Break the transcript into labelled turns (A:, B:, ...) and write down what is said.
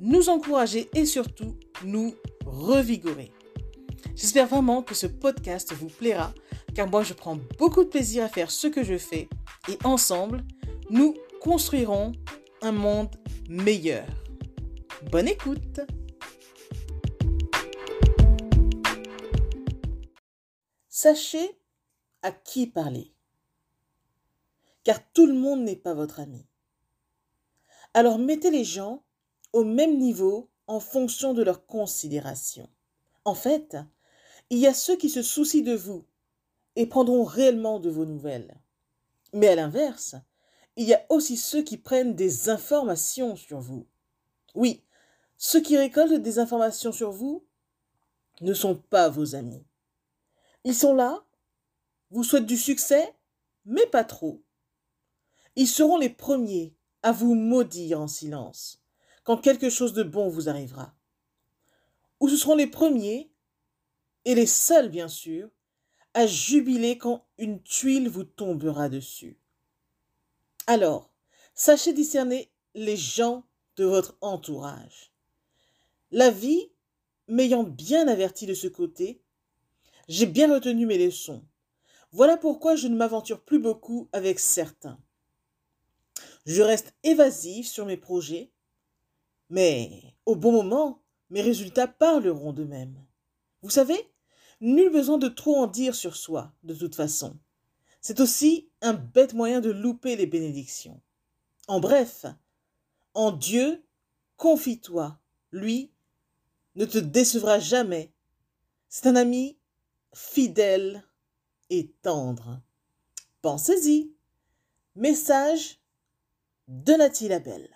A: nous encourager et surtout nous revigorer. J'espère vraiment que ce podcast vous plaira car moi je prends beaucoup de plaisir à faire ce que je fais et ensemble, nous construirons un monde meilleur. Bonne écoute Sachez à qui parler, car tout le monde n'est pas votre ami. Alors mettez les gens au même niveau en fonction de leur considération. En fait, il y a ceux qui se soucient de vous et prendront réellement de vos nouvelles. Mais à l'inverse, il y a aussi ceux qui prennent des informations sur vous. Oui, ceux qui récoltent des informations sur vous ne sont pas vos amis. Ils sont là, vous souhaitent du succès, mais pas trop. Ils seront les premiers à vous maudire en silence quand quelque chose de bon vous arrivera. Ou ce seront les premiers, et les seuls bien sûr, à jubiler quand une tuile vous tombera dessus. Alors, sachez discerner les gens de votre entourage. La vie, m'ayant bien averti de ce côté, j'ai bien retenu mes leçons. Voilà pourquoi je ne m'aventure plus beaucoup avec certains. Je reste évasive sur mes projets, mais au bon moment, mes résultats parleront d'eux-mêmes. Vous savez, nul besoin de trop en dire sur soi, de toute façon. C'est aussi un bête moyen de louper les bénédictions. En bref, en Dieu, confie-toi. Lui ne te décevra jamais. C'est un ami fidèle et tendre. Pensez-y. Message de Nathalie Labelle.